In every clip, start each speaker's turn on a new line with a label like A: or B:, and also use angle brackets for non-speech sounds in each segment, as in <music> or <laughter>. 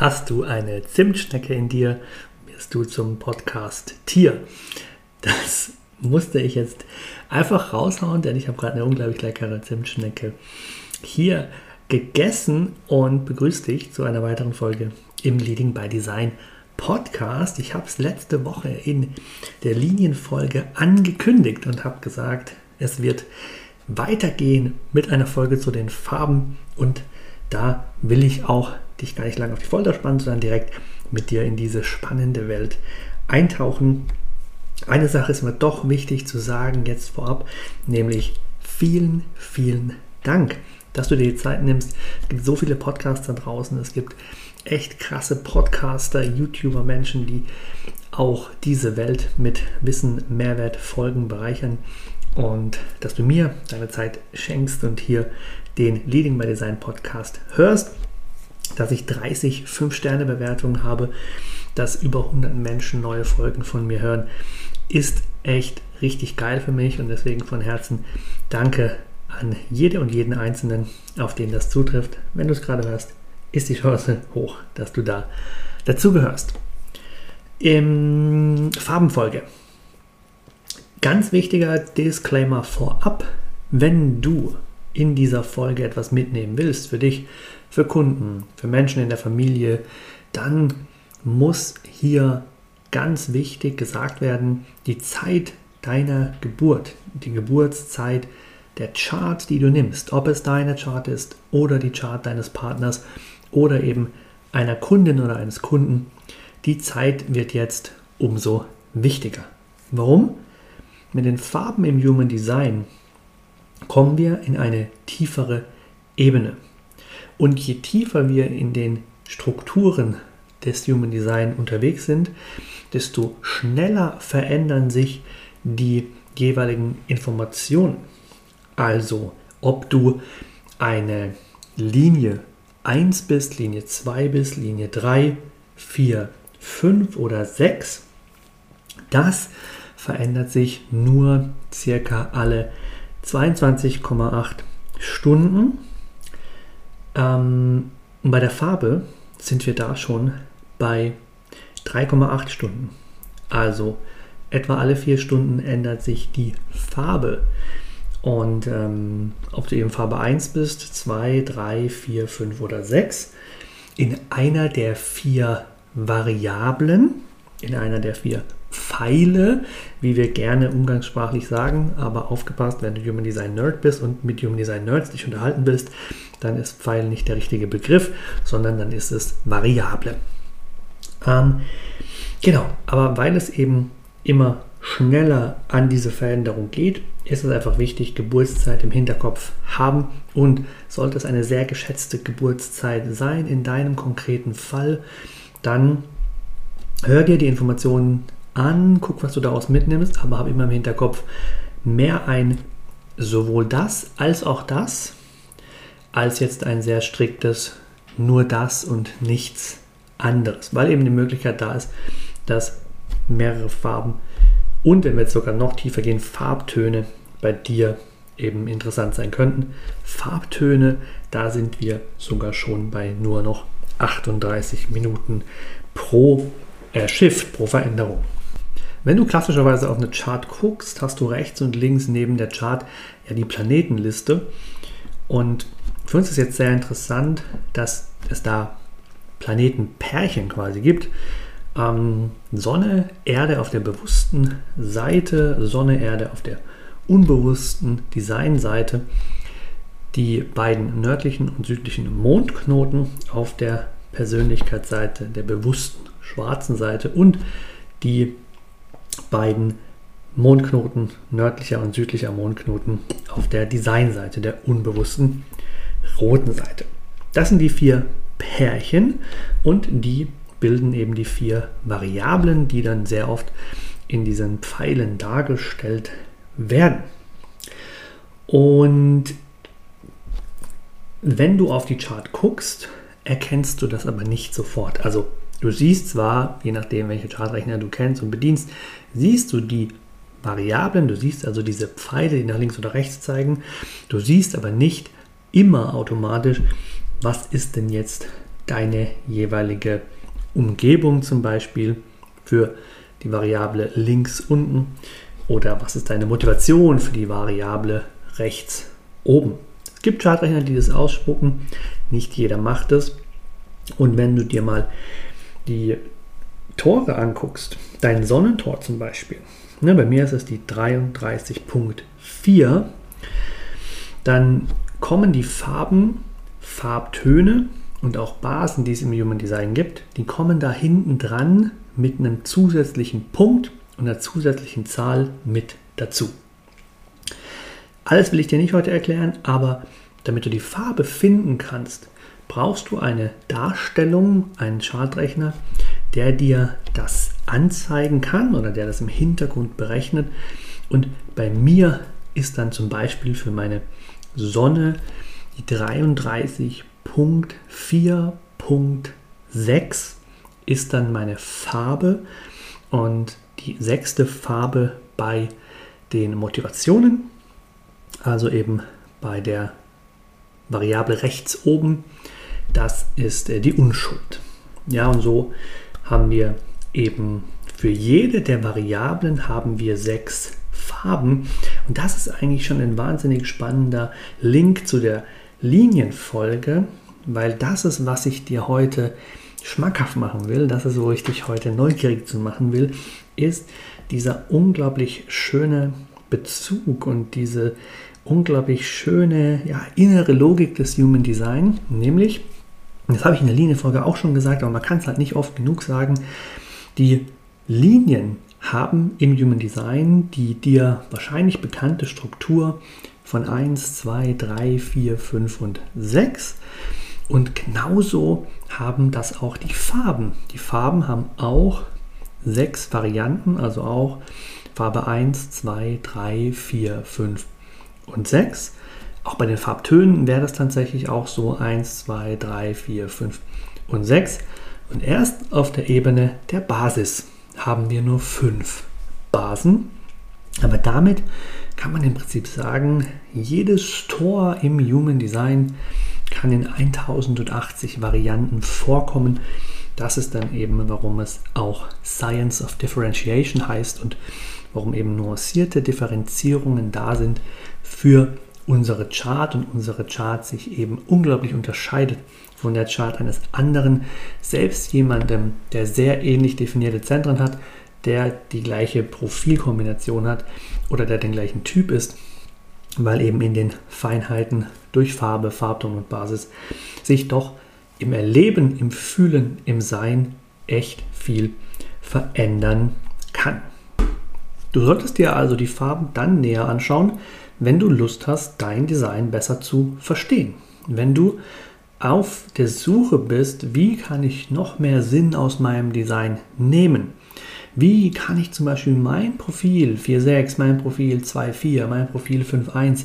A: Hast du eine Zimtschnecke in dir, wirst du zum Podcast Tier. Das musste ich jetzt einfach raushauen, denn ich habe gerade eine unglaublich leckere Zimtschnecke hier gegessen und begrüße dich zu einer weiteren Folge im Leading by Design Podcast. Ich habe es letzte Woche in der Linienfolge angekündigt und habe gesagt, es wird weitergehen mit einer Folge zu den Farben und da will ich auch dich gar nicht lange auf die Folter spannen, sondern direkt mit dir in diese spannende Welt eintauchen. Eine Sache ist mir doch wichtig zu sagen jetzt vorab, nämlich vielen, vielen Dank, dass du dir die Zeit nimmst. Es gibt so viele Podcasts da draußen, es gibt echt krasse Podcaster, YouTuber, Menschen, die auch diese Welt mit Wissen, Mehrwert, Folgen bereichern und dass du mir deine Zeit schenkst und hier den Leading by Design Podcast hörst dass ich 30 5-Sterne-Bewertungen habe, dass über 100 Menschen neue Folgen von mir hören, ist echt richtig geil für mich und deswegen von Herzen danke an jede und jeden Einzelnen, auf den das zutrifft. Wenn du es gerade hörst, ist die Chance hoch, dass du da dazugehörst. Im Farbenfolge. Ganz wichtiger Disclaimer vorab, wenn du in dieser Folge etwas mitnehmen willst für dich, für Kunden, für Menschen in der Familie, dann muss hier ganz wichtig gesagt werden, die Zeit deiner Geburt, die Geburtszeit, der Chart, die du nimmst, ob es deine Chart ist oder die Chart deines Partners oder eben einer Kundin oder eines Kunden, die Zeit wird jetzt umso wichtiger. Warum? Mit den Farben im Human Design kommen wir in eine tiefere Ebene. Und je tiefer wir in den Strukturen des Human Design unterwegs sind, desto schneller verändern sich die jeweiligen Informationen. Also, ob du eine Linie 1 bist, Linie 2 bist, Linie 3, 4, 5 oder 6, das verändert sich nur circa alle 22,8 Stunden ähm, und bei der Farbe sind wir da schon bei 3,8 Stunden. Also etwa alle vier Stunden ändert sich die Farbe. Und ähm, ob du eben Farbe 1 bist, 2, 3, 4, 5 oder 6, in einer der vier Variablen, in einer der vier Pfeile, wie wir gerne umgangssprachlich sagen, aber aufgepasst, wenn du Human Design Nerd bist und mit Human Design Nerds dich unterhalten bist, dann ist Pfeil nicht der richtige Begriff, sondern dann ist es Variable. Ähm, genau, aber weil es eben immer schneller an diese Veränderung geht, ist es einfach wichtig, Geburtszeit im Hinterkopf haben und sollte es eine sehr geschätzte Geburtszeit sein in deinem konkreten Fall, dann hör dir die Informationen an, guck, was du daraus mitnimmst, aber habe immer im Hinterkopf mehr ein sowohl das als auch das als jetzt ein sehr striktes nur das und nichts anderes, weil eben die Möglichkeit da ist, dass mehrere Farben und wenn wir jetzt sogar noch tiefer gehen, Farbtöne bei dir eben interessant sein könnten. Farbtöne, da sind wir sogar schon bei nur noch 38 Minuten pro äh, Shift, pro Veränderung. Wenn du klassischerweise auf eine Chart guckst, hast du rechts und links neben der Chart ja die Planetenliste. Und für uns ist jetzt sehr interessant, dass es da Planetenpärchen quasi gibt. Ähm, Sonne, Erde auf der bewussten Seite, Sonne, Erde auf der unbewussten Designseite, die beiden nördlichen und südlichen Mondknoten auf der Persönlichkeitsseite, der bewussten schwarzen Seite und die beiden Mondknoten, nördlicher und südlicher Mondknoten auf der Designseite, der unbewussten roten Seite. Das sind die vier Pärchen und die bilden eben die vier Variablen, die dann sehr oft in diesen Pfeilen dargestellt werden. Und wenn du auf die Chart guckst, erkennst du das aber nicht sofort. Also du siehst zwar, je nachdem, welche Chartrechner du kennst und bedienst, siehst du die Variablen, du siehst also diese Pfeile, die nach links oder rechts zeigen, du siehst aber nicht immer automatisch, was ist denn jetzt deine jeweilige Umgebung zum Beispiel für die Variable links unten oder was ist deine Motivation für die Variable rechts oben. Es gibt Chartrechner, die das ausspucken, nicht jeder macht es. Und wenn du dir mal die Tore anguckst, dein Sonnentor zum Beispiel, ne, bei mir ist es die 33.4, dann kommen die Farben, Farbtöne und auch Basen, die es im Human Design gibt, die kommen da hinten dran mit einem zusätzlichen Punkt und einer zusätzlichen Zahl mit dazu. Alles will ich dir nicht heute erklären, aber damit du die Farbe finden kannst, brauchst du eine Darstellung, einen Chartrechner, der dir das anzeigen kann oder der das im Hintergrund berechnet. Und bei mir ist dann zum Beispiel für meine Sonne die 33.4.6 ist dann meine Farbe und die sechste Farbe bei den Motivationen, also eben bei der Variable rechts oben, das ist äh, die Unschuld. Ja, und so haben wir eben für jede der Variablen haben wir sechs Farben. Und das ist eigentlich schon ein wahnsinnig spannender Link zu der Linienfolge, weil das ist, was ich dir heute schmackhaft machen will, das ist, wo ich dich heute neugierig zu machen will, ist dieser unglaublich schöne Bezug und diese unglaublich schöne ja, innere Logik des Human Design, nämlich, das habe ich in der Linienfolge auch schon gesagt, aber man kann es halt nicht oft genug sagen, die Linien haben im Human Design die dir wahrscheinlich bekannte Struktur von 1, 2, 3, 4, 5 und 6. Und genauso haben das auch die Farben. Die Farben haben auch sechs Varianten, also auch Farbe 1, 2, 3, 4, 5 und 6. Auch bei den Farbtönen wäre das tatsächlich auch so 1, 2, 3, 4, 5 und 6. Und erst auf der Ebene der Basis haben wir nur fünf Basen. Aber damit kann man im Prinzip sagen, jedes Tor im Human Design kann in 1080 Varianten vorkommen. Das ist dann eben, warum es auch Science of Differentiation heißt und warum eben nuancierte Differenzierungen da sind für unsere Chart und unsere Chart sich eben unglaublich unterscheidet von der Chart eines anderen. Selbst jemandem, der sehr ähnlich definierte Zentren hat, der die gleiche Profilkombination hat oder der den gleichen Typ ist, weil eben in den Feinheiten durch Farbe, Farbton und Basis sich doch im Erleben, im Fühlen, im Sein echt viel verändern kann. Du solltest dir also die Farben dann näher anschauen, wenn du Lust hast, dein Design besser zu verstehen. Wenn du auf der Suche bist, wie kann ich noch mehr Sinn aus meinem Design nehmen? Wie kann ich zum Beispiel mein Profil 4.6, mein Profil 2.4, mein Profil 5.1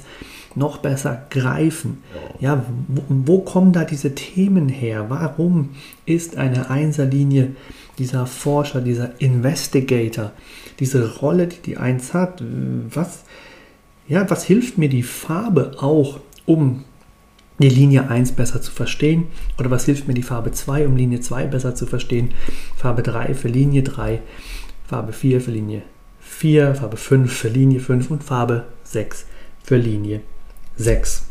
A: noch besser greifen. Ja, wo, wo kommen da diese Themen her? Warum ist eine Einserlinie dieser Forscher, dieser Investigator, diese Rolle, die die Eins hat? Was, ja, was hilft mir die Farbe auch, um die Linie 1 besser zu verstehen? Oder was hilft mir die Farbe 2, um Linie 2 besser zu verstehen? Farbe 3 für Linie 3, Farbe 4 für Linie 4, Farbe 5 für Linie 5 und Farbe 6 für Linie 6.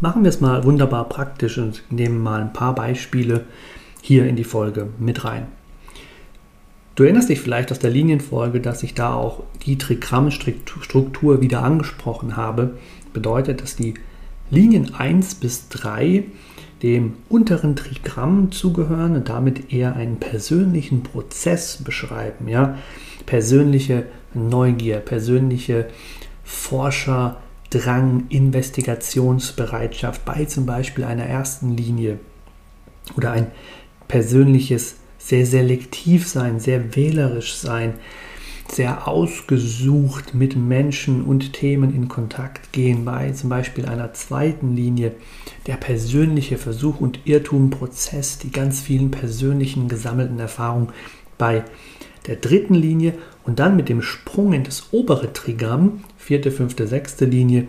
A: Machen wir es mal wunderbar praktisch und nehmen mal ein paar Beispiele hier in die Folge mit rein. Du erinnerst dich vielleicht aus der Linienfolge, dass ich da auch die Trigrammstruktur wieder angesprochen habe. Bedeutet, dass die Linien 1 bis 3 dem unteren Trigramm zugehören und damit eher einen persönlichen Prozess beschreiben. Ja? Persönliche Neugier, persönliche Forscherdrang, Investigationsbereitschaft bei zum Beispiel einer ersten Linie oder ein persönliches sehr selektiv sein, sehr wählerisch sein, sehr ausgesucht mit Menschen und Themen in Kontakt gehen, bei zum Beispiel einer zweiten Linie der persönliche Versuch und Irrtumprozess, die ganz vielen persönlichen gesammelten Erfahrungen bei der dritten Linie und dann mit dem Sprung in das obere Trigramm, vierte, fünfte, sechste Linie,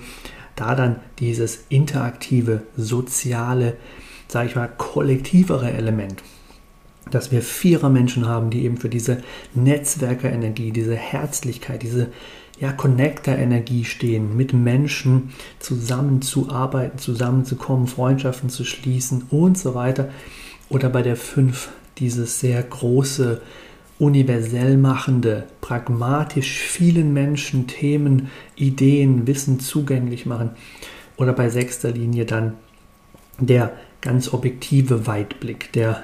A: da dann dieses interaktive, soziale, sage ich mal, kollektivere Element dass wir vierer Menschen haben, die eben für diese Netzwerkerenergie, diese Herzlichkeit, diese ja, Connector-Energie stehen, mit Menschen zusammenzuarbeiten, zusammenzukommen, Freundschaften zu schließen und so weiter. Oder bei der 5 dieses sehr große, universell machende, pragmatisch vielen Menschen Themen, Ideen, Wissen zugänglich machen. Oder bei sechster Linie dann der ganz objektive Weitblick, der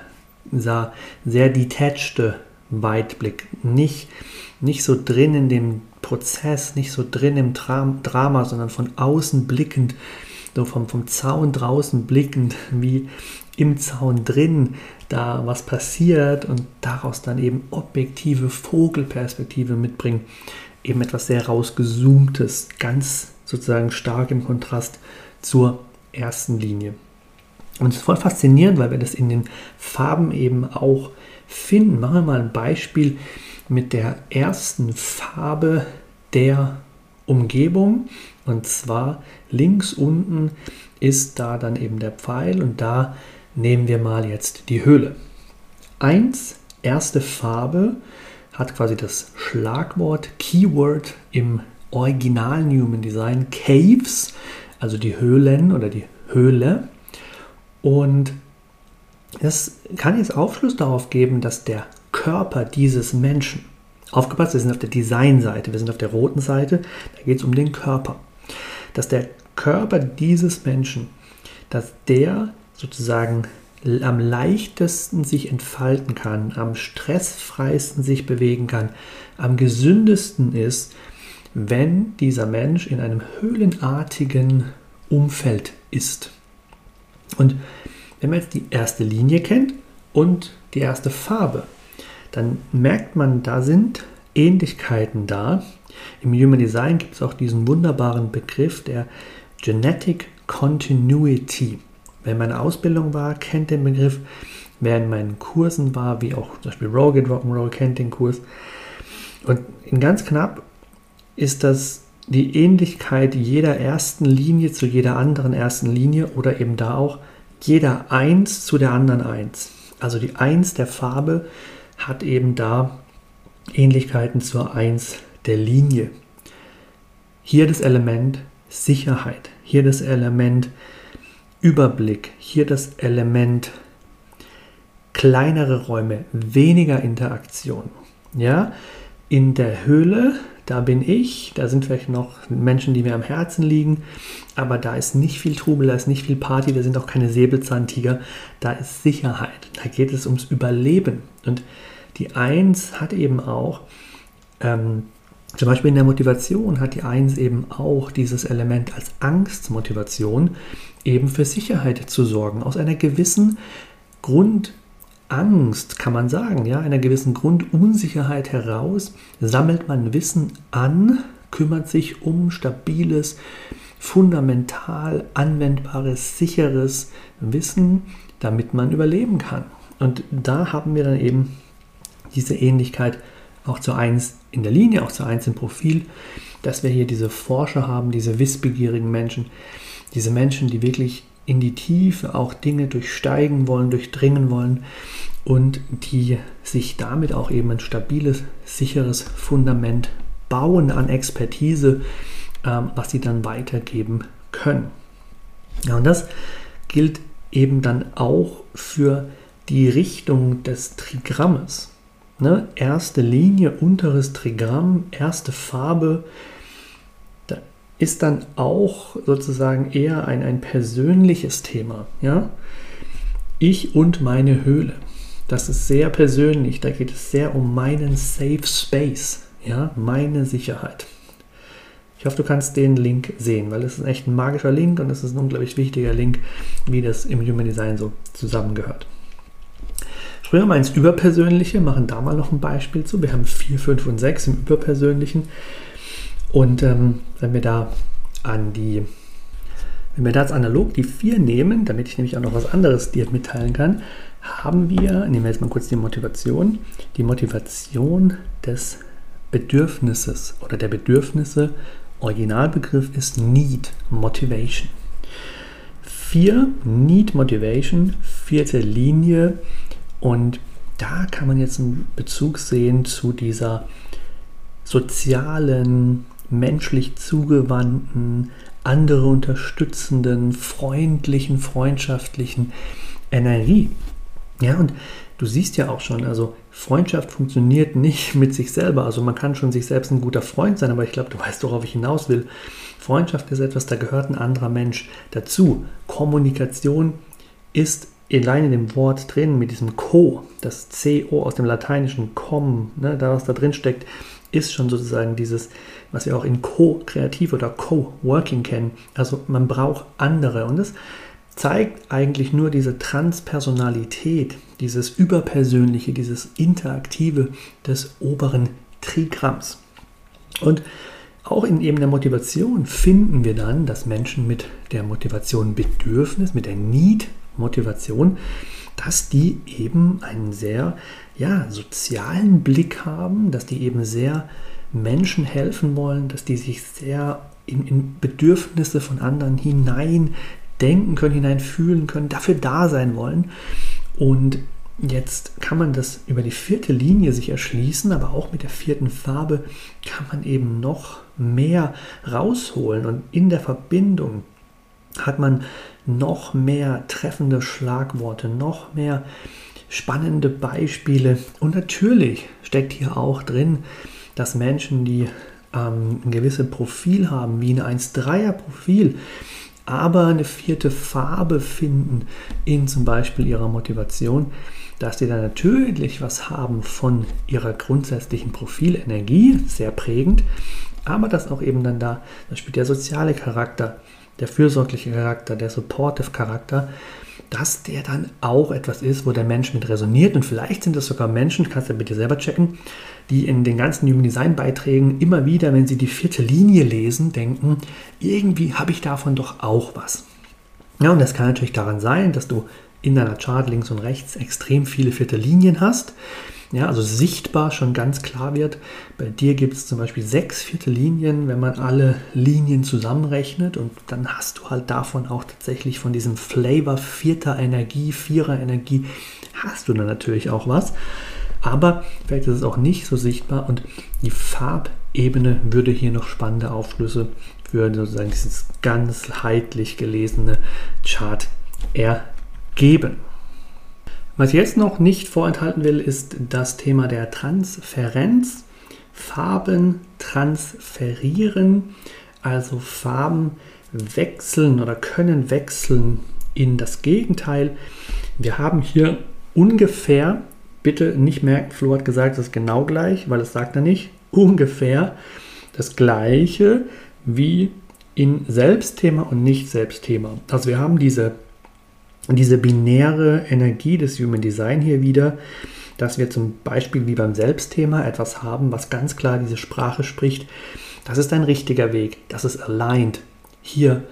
A: dieser sehr detached Weitblick, nicht, nicht so drin in dem Prozess, nicht so drin im Drama, sondern von außen blickend, so vom, vom Zaun draußen blickend, <laughs> wie im Zaun drin da was passiert und daraus dann eben objektive Vogelperspektive mitbringen. Eben etwas sehr rausgezoomtes, ganz sozusagen stark im Kontrast zur ersten Linie. Und es ist voll faszinierend, weil wir das in den Farben eben auch finden. Machen wir mal ein Beispiel mit der ersten Farbe der Umgebung. Und zwar links unten ist da dann eben der Pfeil und da nehmen wir mal jetzt die Höhle. Eins, erste Farbe, hat quasi das Schlagwort, Keyword im Original Newman Design Caves, also die Höhlen oder die Höhle. Und das kann jetzt Aufschluss darauf geben, dass der Körper dieses Menschen, aufgepasst, wir sind auf der Designseite, wir sind auf der roten Seite, da geht es um den Körper, dass der Körper dieses Menschen, dass der sozusagen am leichtesten sich entfalten kann, am stressfreisten sich bewegen kann, am gesündesten ist, wenn dieser Mensch in einem höhlenartigen Umfeld ist. Und wenn man jetzt die erste Linie kennt und die erste Farbe, dann merkt man, da sind Ähnlichkeiten da. Im Human Design gibt es auch diesen wunderbaren Begriff der Genetic Continuity. Wer in meiner Ausbildung war, kennt den Begriff. Wer in meinen Kursen war, wie auch zum Beispiel Rogan Rock'n'Roll, kennt den Kurs. Und in ganz knapp ist das die Ähnlichkeit jeder ersten Linie zu jeder anderen ersten Linie oder eben da auch jeder Eins zu der anderen Eins. Also die Eins der Farbe hat eben da Ähnlichkeiten zur Eins der Linie. Hier das Element Sicherheit, hier das Element Überblick, hier das Element kleinere Räume, weniger Interaktion. Ja, in der Höhle da bin ich, da sind vielleicht noch Menschen, die mir am Herzen liegen, aber da ist nicht viel Trubel, da ist nicht viel Party, da sind auch keine Säbelzahntiger, da ist Sicherheit, da geht es ums Überleben. Und die Eins hat eben auch, ähm, zum Beispiel in der Motivation hat die Eins eben auch dieses Element als Angstmotivation, eben für Sicherheit zu sorgen, aus einer gewissen Grund- Angst, kann man sagen, ja, einer gewissen Grundunsicherheit heraus, sammelt man Wissen an, kümmert sich um stabiles, fundamental anwendbares, sicheres Wissen, damit man überleben kann. Und da haben wir dann eben diese Ähnlichkeit auch zu eins in der Linie, auch zu eins im Profil, dass wir hier diese Forscher haben, diese wissbegierigen Menschen, diese Menschen, die wirklich in die Tiefe auch Dinge durchsteigen wollen, durchdringen wollen und die sich damit auch eben ein stabiles, sicheres Fundament bauen an Expertise, ähm, was sie dann weitergeben können. Ja, und das gilt eben dann auch für die Richtung des Trigrammes. Ne? Erste Linie, unteres Trigramm, erste Farbe, ist dann auch sozusagen eher ein, ein persönliches Thema. Ja? Ich und meine Höhle. Das ist sehr persönlich, da geht es sehr um meinen Safe Space, ja, meine Sicherheit. Ich hoffe, du kannst den Link sehen, weil es ist echt ein magischer Link und es ist ein unglaublich wichtiger Link, wie das im Human Design so zusammengehört. Springen wir mal ins Überpersönliche, machen da mal noch ein Beispiel zu. Wir haben 4, 5 und 6 im Überpersönlichen. Und ähm, wenn wir da an die, wenn wir da jetzt analog die 4 nehmen, damit ich nämlich auch noch was anderes dir mitteilen kann, haben wir, nehmen wir jetzt mal kurz die Motivation, die Motivation des Bedürfnisses oder der Bedürfnisse Originalbegriff ist Need Motivation. Vier, Need Motivation, vierte Linie. Und da kann man jetzt einen Bezug sehen zu dieser sozialen, menschlich zugewandten, andere unterstützenden, freundlichen, freundschaftlichen Energie. Ja, und du siehst ja auch schon, also Freundschaft funktioniert nicht mit sich selber. Also man kann schon sich selbst ein guter Freund sein, aber ich glaube, du weißt, worauf ich hinaus will. Freundschaft ist etwas, da gehört ein anderer Mensch dazu. Kommunikation ist allein in dem Wort drin, mit diesem Co, das CO aus dem lateinischen com, ne, da was da drin steckt, ist schon sozusagen dieses, was wir auch in Co-Kreativ oder Co-Working kennen. Also man braucht andere und das zeigt eigentlich nur diese Transpersonalität, dieses Überpersönliche, dieses Interaktive des oberen Trigramms. Und auch in eben der Motivation finden wir dann, dass Menschen mit der Motivation Bedürfnis, mit der Need-Motivation, dass die eben einen sehr ja, sozialen Blick haben, dass die eben sehr Menschen helfen wollen, dass die sich sehr in, in Bedürfnisse von anderen hinein denken können, hineinfühlen können, dafür da sein wollen. Und jetzt kann man das über die vierte Linie sich erschließen, aber auch mit der vierten Farbe kann man eben noch mehr rausholen. Und in der Verbindung hat man noch mehr treffende Schlagworte, noch mehr spannende Beispiele. Und natürlich steckt hier auch drin, dass Menschen, die ähm, ein gewisses Profil haben, wie ein 1-3er-Profil, aber eine vierte Farbe finden in zum Beispiel ihrer Motivation, dass sie da natürlich was haben von ihrer grundsätzlichen Profilenergie, sehr prägend, aber dass auch eben dann da, da spielt der soziale Charakter, der fürsorgliche Charakter, der supportive Charakter, dass der dann auch etwas ist, wo der Mensch mit resoniert. Und vielleicht sind das sogar Menschen, kannst du bitte selber checken, die in den ganzen Human Design Beiträgen immer wieder, wenn sie die vierte Linie lesen, denken, irgendwie habe ich davon doch auch was. Ja, und das kann natürlich daran sein, dass du in deiner Chart links und rechts extrem viele vierte Linien hast. Ja, also sichtbar schon ganz klar wird. Bei dir gibt es zum Beispiel sechs vierte Linien, wenn man alle Linien zusammenrechnet und dann hast du halt davon auch tatsächlich von diesem Flavor vierter Energie, vierer Energie, hast du dann natürlich auch was. Aber vielleicht ist es auch nicht so sichtbar und die Farbebene würde hier noch spannende Aufschlüsse für sozusagen dieses ganzheitlich gelesene Chart ergeben. Was ich jetzt noch nicht vorenthalten will, ist das Thema der Transferenz. Farben transferieren, also Farben wechseln oder können wechseln in das Gegenteil. Wir haben hier ungefähr, bitte nicht merken, Flo hat gesagt, das ist genau gleich, weil es sagt er nicht, ungefähr das gleiche wie in Selbstthema und Nicht-Selbstthema. Also wir haben diese diese binäre Energie des Human Design hier wieder, dass wir zum Beispiel wie beim Selbstthema etwas haben, was ganz klar diese Sprache spricht, das ist dein richtiger Weg, das ist aligned. Hier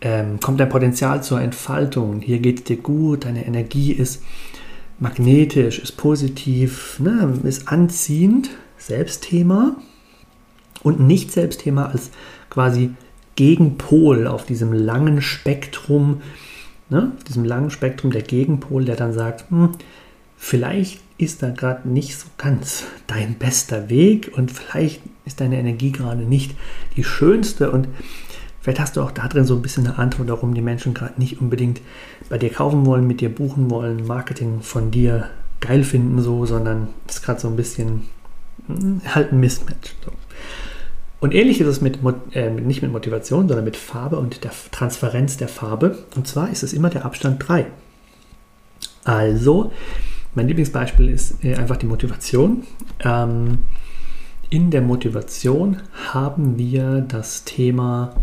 A: ähm, kommt dein Potenzial zur Entfaltung, hier geht es dir gut, deine Energie ist magnetisch, ist positiv, ne, ist anziehend, Selbstthema und nicht Selbstthema als quasi Gegenpol auf diesem langen Spektrum, ne, diesem langen Spektrum der Gegenpol, der dann sagt, hm, vielleicht ist da gerade nicht so ganz dein bester Weg und vielleicht ist deine Energie gerade nicht die schönste und vielleicht hast du auch da drin so ein bisschen eine Antwort, warum die Menschen gerade nicht unbedingt bei dir kaufen wollen, mit dir buchen wollen, Marketing von dir geil finden so, sondern es ist gerade so ein bisschen hm, halt ein Mismatch. So. Und ähnlich ist es mit, äh, nicht mit Motivation, sondern mit Farbe und der Transparenz der Farbe. Und zwar ist es immer der Abstand 3. Also, mein Lieblingsbeispiel ist äh, einfach die Motivation. Ähm, in der Motivation haben wir das Thema,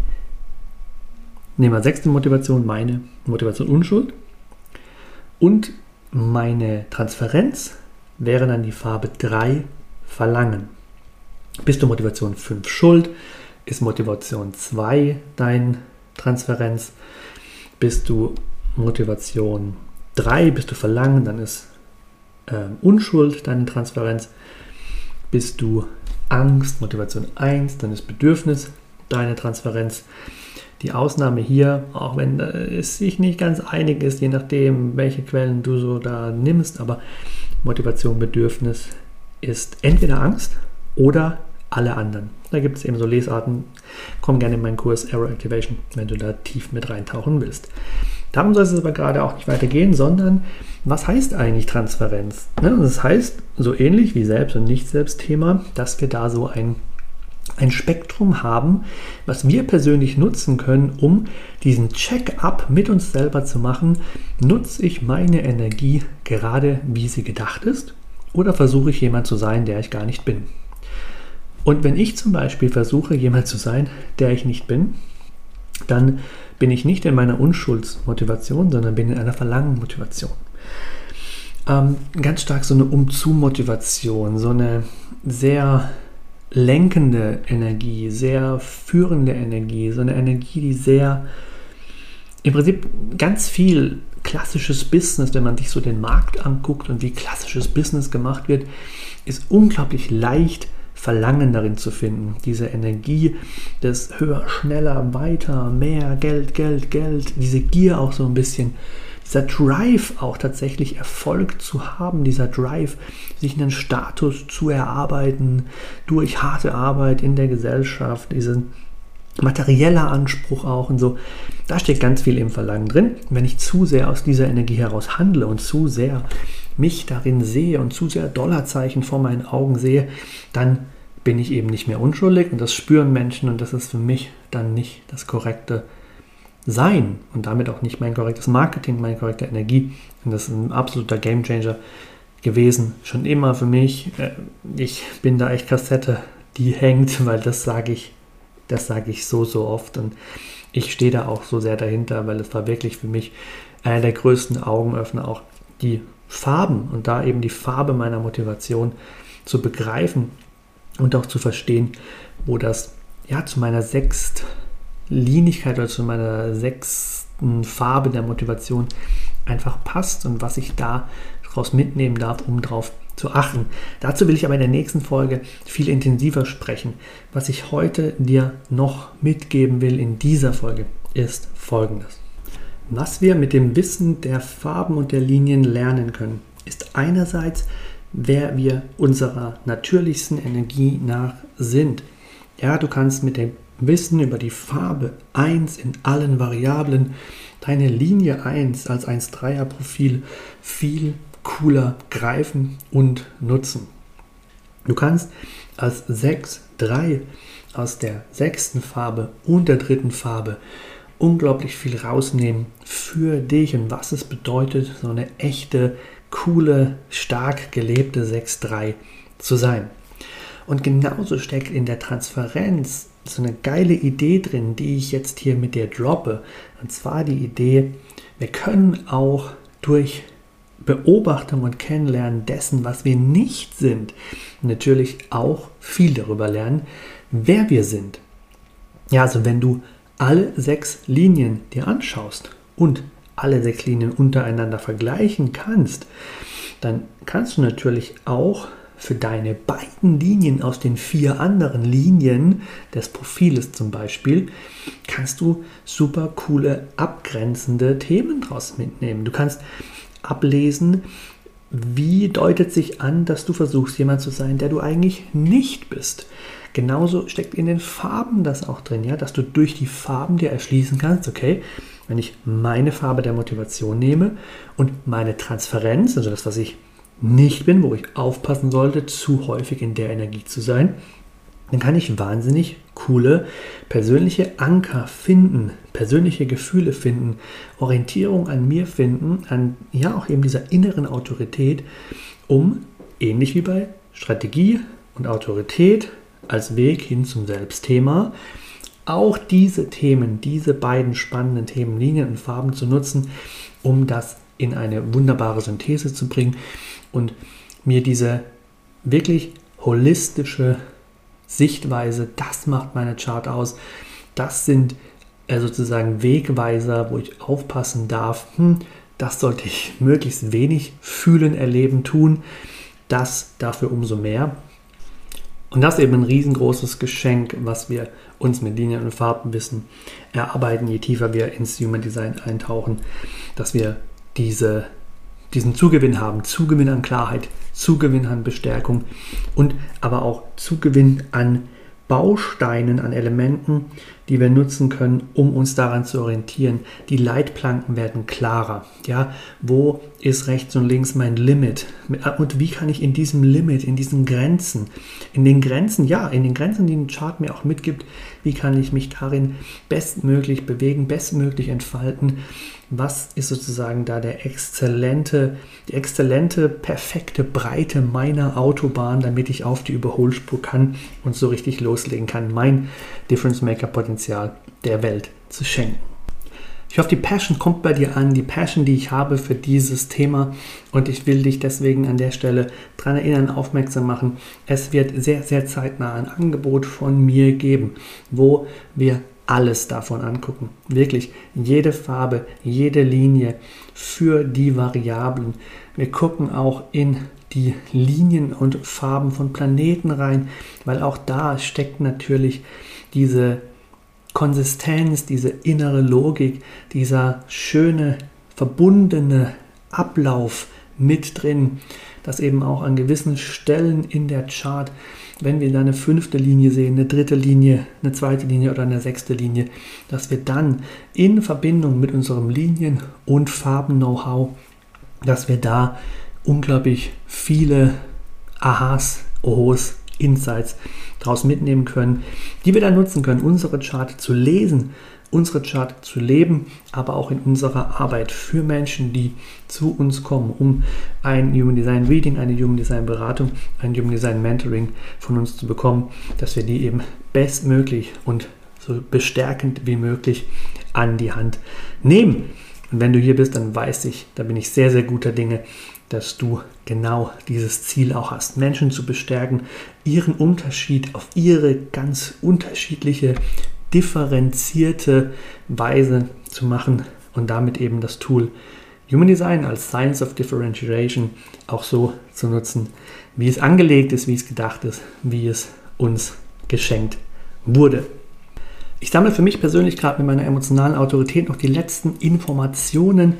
A: nehmen wir sechste Motivation, meine Motivation Unschuld. Und meine Transparenz wäre dann die Farbe 3, Verlangen. Bist du Motivation 5 schuld? Ist Motivation 2 dein Transferenz? Bist du Motivation 3, bist du Verlangen, dann ist äh, Unschuld deine Transferenz. Bist du Angst, Motivation 1, dann ist Bedürfnis deine Transferenz. Die Ausnahme hier, auch wenn äh, es sich nicht ganz einig ist, je nachdem, welche Quellen du so da nimmst, aber Motivation, Bedürfnis ist entweder Angst oder alle anderen. Da gibt es eben so Lesarten. Komm gerne in meinen Kurs Error Activation, wenn du da tief mit reintauchen willst. Darum soll es aber gerade auch nicht weitergehen, sondern was heißt eigentlich Transparenz? Ne, das heißt, so ähnlich wie Selbst- und Nicht-Selbst-Thema, dass wir da so ein, ein Spektrum haben, was wir persönlich nutzen können, um diesen Check-up mit uns selber zu machen. Nutze ich meine Energie gerade, wie sie gedacht ist? Oder versuche ich jemand zu sein, der ich gar nicht bin? Und wenn ich zum Beispiel versuche, jemand zu sein, der ich nicht bin, dann bin ich nicht in meiner Unschuldsmotivation, sondern bin in einer Verlangenmotivation. Ähm, ganz stark so eine Umzu-Motivation, so eine sehr lenkende Energie, sehr führende Energie, so eine Energie, die sehr, im Prinzip ganz viel klassisches Business, wenn man sich so den Markt anguckt und wie klassisches Business gemacht wird, ist unglaublich leicht Verlangen darin zu finden. Diese Energie des höher, schneller, weiter, mehr, Geld, Geld, Geld, diese Gier auch so ein bisschen. Dieser Drive auch tatsächlich Erfolg zu haben, dieser Drive, sich einen Status zu erarbeiten durch harte Arbeit in der Gesellschaft, diesen materieller Anspruch auch und so. Da steckt ganz viel im Verlangen drin. Wenn ich zu sehr aus dieser Energie heraus handle und zu sehr mich darin sehe und zu sehr Dollarzeichen vor meinen Augen sehe, dann bin ich eben nicht mehr unschuldig und das spüren Menschen und das ist für mich dann nicht das korrekte Sein und damit auch nicht mein korrektes Marketing, meine korrekte Energie. Und das ist ein absoluter Gamechanger gewesen, schon immer für mich. Äh, ich bin da echt Kassette, die hängt, <laughs> weil das sage ich, das sage ich so, so oft und ich stehe da auch so sehr dahinter, weil es war wirklich für mich einer der größten Augenöffner, auch die Farben und da eben die Farbe meiner Motivation zu begreifen und auch zu verstehen, wo das ja zu meiner Sechstlinigkeit oder zu meiner sechsten Farbe der Motivation einfach passt und was ich daraus mitnehmen darf, um darauf zu achten. Dazu will ich aber in der nächsten Folge viel intensiver sprechen. Was ich heute dir noch mitgeben will in dieser Folge ist folgendes. Was wir mit dem Wissen der Farben und der Linien lernen können, ist einerseits, wer wir unserer natürlichsten Energie nach sind. Ja, du kannst mit dem Wissen über die Farbe 1 in allen Variablen deine Linie 1 als 1-3er Profil viel cooler greifen und nutzen. Du kannst als 6-3 aus der sechsten Farbe und der dritten Farbe unglaublich viel rausnehmen für dich und was es bedeutet, so eine echte, coole, stark gelebte 6-3 zu sein. Und genauso steckt in der Transparenz so eine geile Idee drin, die ich jetzt hier mit dir droppe. Und zwar die Idee, wir können auch durch Beobachtung und Kennenlernen dessen, was wir nicht sind, natürlich auch viel darüber lernen, wer wir sind. Ja, also wenn du alle sechs Linien dir anschaust und alle sechs Linien untereinander vergleichen kannst, dann kannst du natürlich auch für deine beiden Linien aus den vier anderen Linien des Profiles zum Beispiel, kannst du super coole abgrenzende Themen draus mitnehmen. Du kannst ablesen, wie deutet sich an, dass du versuchst, jemand zu sein, der du eigentlich nicht bist. Genauso steckt in den Farben das auch drin, ja, dass du durch die Farben dir erschließen kannst, okay, wenn ich meine Farbe der Motivation nehme und meine Transferenz, also das, was ich nicht bin, wo ich aufpassen sollte, zu häufig in der Energie zu sein, dann kann ich wahnsinnig coole persönliche Anker finden, persönliche Gefühle finden, Orientierung an mir finden, an ja auch eben dieser inneren Autorität, um ähnlich wie bei Strategie und Autorität als Weg hin zum Selbstthema auch diese Themen, diese beiden spannenden Themen, Linien und Farben zu nutzen, um das in eine wunderbare Synthese zu bringen und mir diese wirklich holistische Sichtweise, das macht meine Chart aus. Das sind äh, sozusagen Wegweiser, wo ich aufpassen darf. Hm, das sollte ich <laughs> möglichst wenig fühlen, erleben, tun. Das dafür umso mehr. Und das ist eben ein riesengroßes Geschenk, was wir uns mit Linien und Farbenwissen erarbeiten, je tiefer wir ins Human Design eintauchen, dass wir diese diesen Zugewinn haben, Zugewinn an Klarheit, Zugewinn an Bestärkung und aber auch Zugewinn an Bausteinen, an Elementen, die wir nutzen können, um uns daran zu orientieren. Die Leitplanken werden klarer. Ja, wo ist rechts und links mein Limit? Und wie kann ich in diesem Limit, in diesen Grenzen, in den Grenzen, ja, in den Grenzen, die ein Chart mir auch mitgibt, wie kann ich mich darin bestmöglich bewegen, bestmöglich entfalten? Was ist sozusagen da der exzellente, die exzellente, perfekte Breite meiner Autobahn, damit ich auf die Überholspur kann und so richtig loslegen kann, mein Difference Maker Potenzial der Welt zu schenken. Ich hoffe, die Passion kommt bei dir an, die Passion, die ich habe für dieses Thema. Und ich will dich deswegen an der Stelle daran erinnern, aufmerksam machen. Es wird sehr, sehr zeitnah ein Angebot von mir geben, wo wir alles davon angucken. Wirklich jede Farbe, jede Linie für die Variablen. Wir gucken auch in die Linien und Farben von Planeten rein, weil auch da steckt natürlich diese Konsistenz, diese innere Logik, dieser schöne, verbundene Ablauf mit drin, dass eben auch an gewissen Stellen in der Chart, wenn wir da eine fünfte Linie sehen, eine dritte Linie, eine zweite Linie oder eine sechste Linie, dass wir dann in Verbindung mit unserem Linien- und Farben-Know-how, dass wir da unglaublich viele Ahas, Ohos, Insights daraus mitnehmen können, die wir dann nutzen können, unsere Chart zu lesen, unsere Chart zu leben, aber auch in unserer Arbeit für Menschen, die zu uns kommen, um ein Human Design Reading, eine Human Design Beratung, ein Human Design Mentoring von uns zu bekommen, dass wir die eben bestmöglich und so bestärkend wie möglich an die Hand nehmen. Und wenn du hier bist, dann weiß ich, da bin ich sehr, sehr guter Dinge, dass du genau dieses Ziel auch hast, Menschen zu bestärken, ihren Unterschied auf ihre ganz unterschiedliche, differenzierte Weise zu machen und damit eben das Tool Human Design als Science of Differentiation auch so zu nutzen, wie es angelegt ist, wie es gedacht ist, wie es uns geschenkt wurde. Ich sammle für mich persönlich gerade mit meiner emotionalen Autorität noch die letzten Informationen,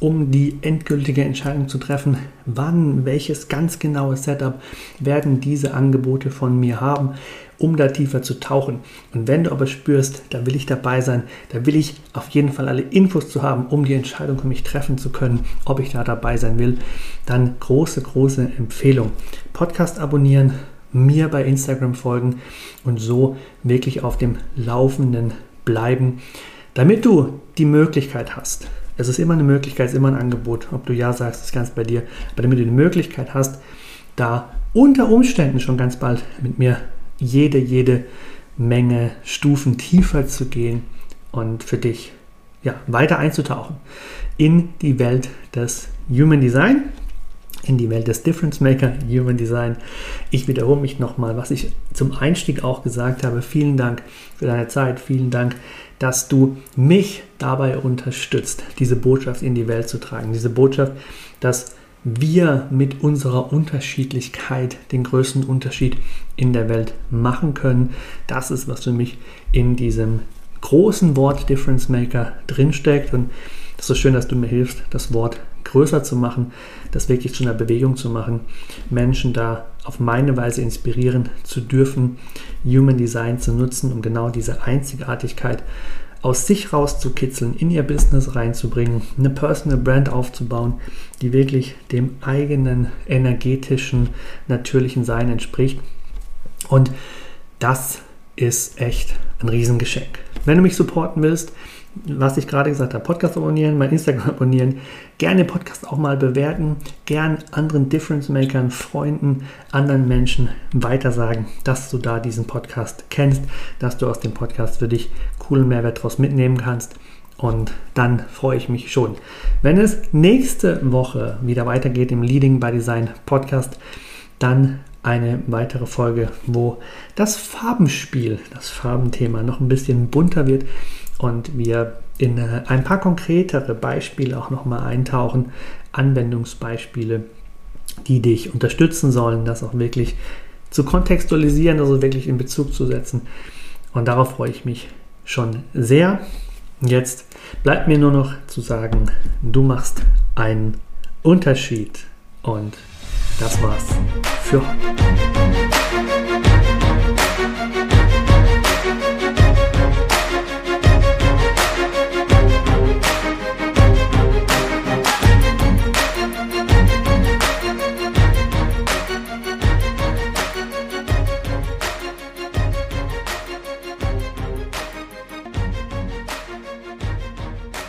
A: um die endgültige Entscheidung zu treffen, wann, welches ganz genaue Setup werden diese Angebote von mir haben, um da tiefer zu tauchen. Und wenn du aber spürst, da will ich dabei sein, da will ich auf jeden Fall alle Infos zu haben, um die Entscheidung für mich treffen zu können, ob ich da dabei sein will, dann große, große Empfehlung. Podcast abonnieren, mir bei Instagram folgen und so wirklich auf dem Laufenden bleiben, damit du die Möglichkeit hast. Es ist immer eine Möglichkeit, es ist immer ein Angebot. Ob du ja sagst, ist ganz bei dir. Aber damit du die Möglichkeit hast, da unter Umständen schon ganz bald mit mir jede, jede Menge Stufen tiefer zu gehen und für dich ja, weiter einzutauchen in die Welt des Human Design in die Welt des Difference Maker, Human Design. Ich wiederhole mich nochmal, was ich zum Einstieg auch gesagt habe. Vielen Dank für deine Zeit. Vielen Dank, dass du mich dabei unterstützt, diese Botschaft in die Welt zu tragen. Diese Botschaft, dass wir mit unserer Unterschiedlichkeit den größten Unterschied in der Welt machen können. Das ist, was für mich in diesem großen Wort Difference Maker drinsteckt. Und es ist so schön, dass du mir hilfst, das Wort größer zu machen, das wirklich zu einer Bewegung zu machen, Menschen da auf meine Weise inspirieren zu dürfen, Human Design zu nutzen, um genau diese Einzigartigkeit aus sich rauszukitzeln, in ihr Business reinzubringen, eine Personal Brand aufzubauen, die wirklich dem eigenen energetischen, natürlichen Sein entspricht. Und das ist echt ein Riesengeschenk. Wenn du mich supporten willst, was ich gerade gesagt habe, Podcast abonnieren, mein Instagram abonnieren, gerne Podcast auch mal bewerten, gern anderen Difference Makern, Freunden, anderen Menschen weitersagen, dass du da diesen Podcast kennst, dass du aus dem Podcast für dich coolen Mehrwert daraus mitnehmen kannst. Und dann freue ich mich schon. Wenn es nächste Woche wieder weitergeht im Leading by Design Podcast, dann eine weitere Folge, wo das Farbenspiel, das Farbenthema noch ein bisschen bunter wird und wir in äh, ein paar konkretere Beispiele auch nochmal eintauchen, Anwendungsbeispiele, die dich unterstützen sollen, das auch wirklich zu kontextualisieren, also wirklich in Bezug zu setzen. Und darauf freue ich mich schon sehr. Jetzt bleibt mir nur noch zu sagen, du machst einen Unterschied. Und das war's für heute.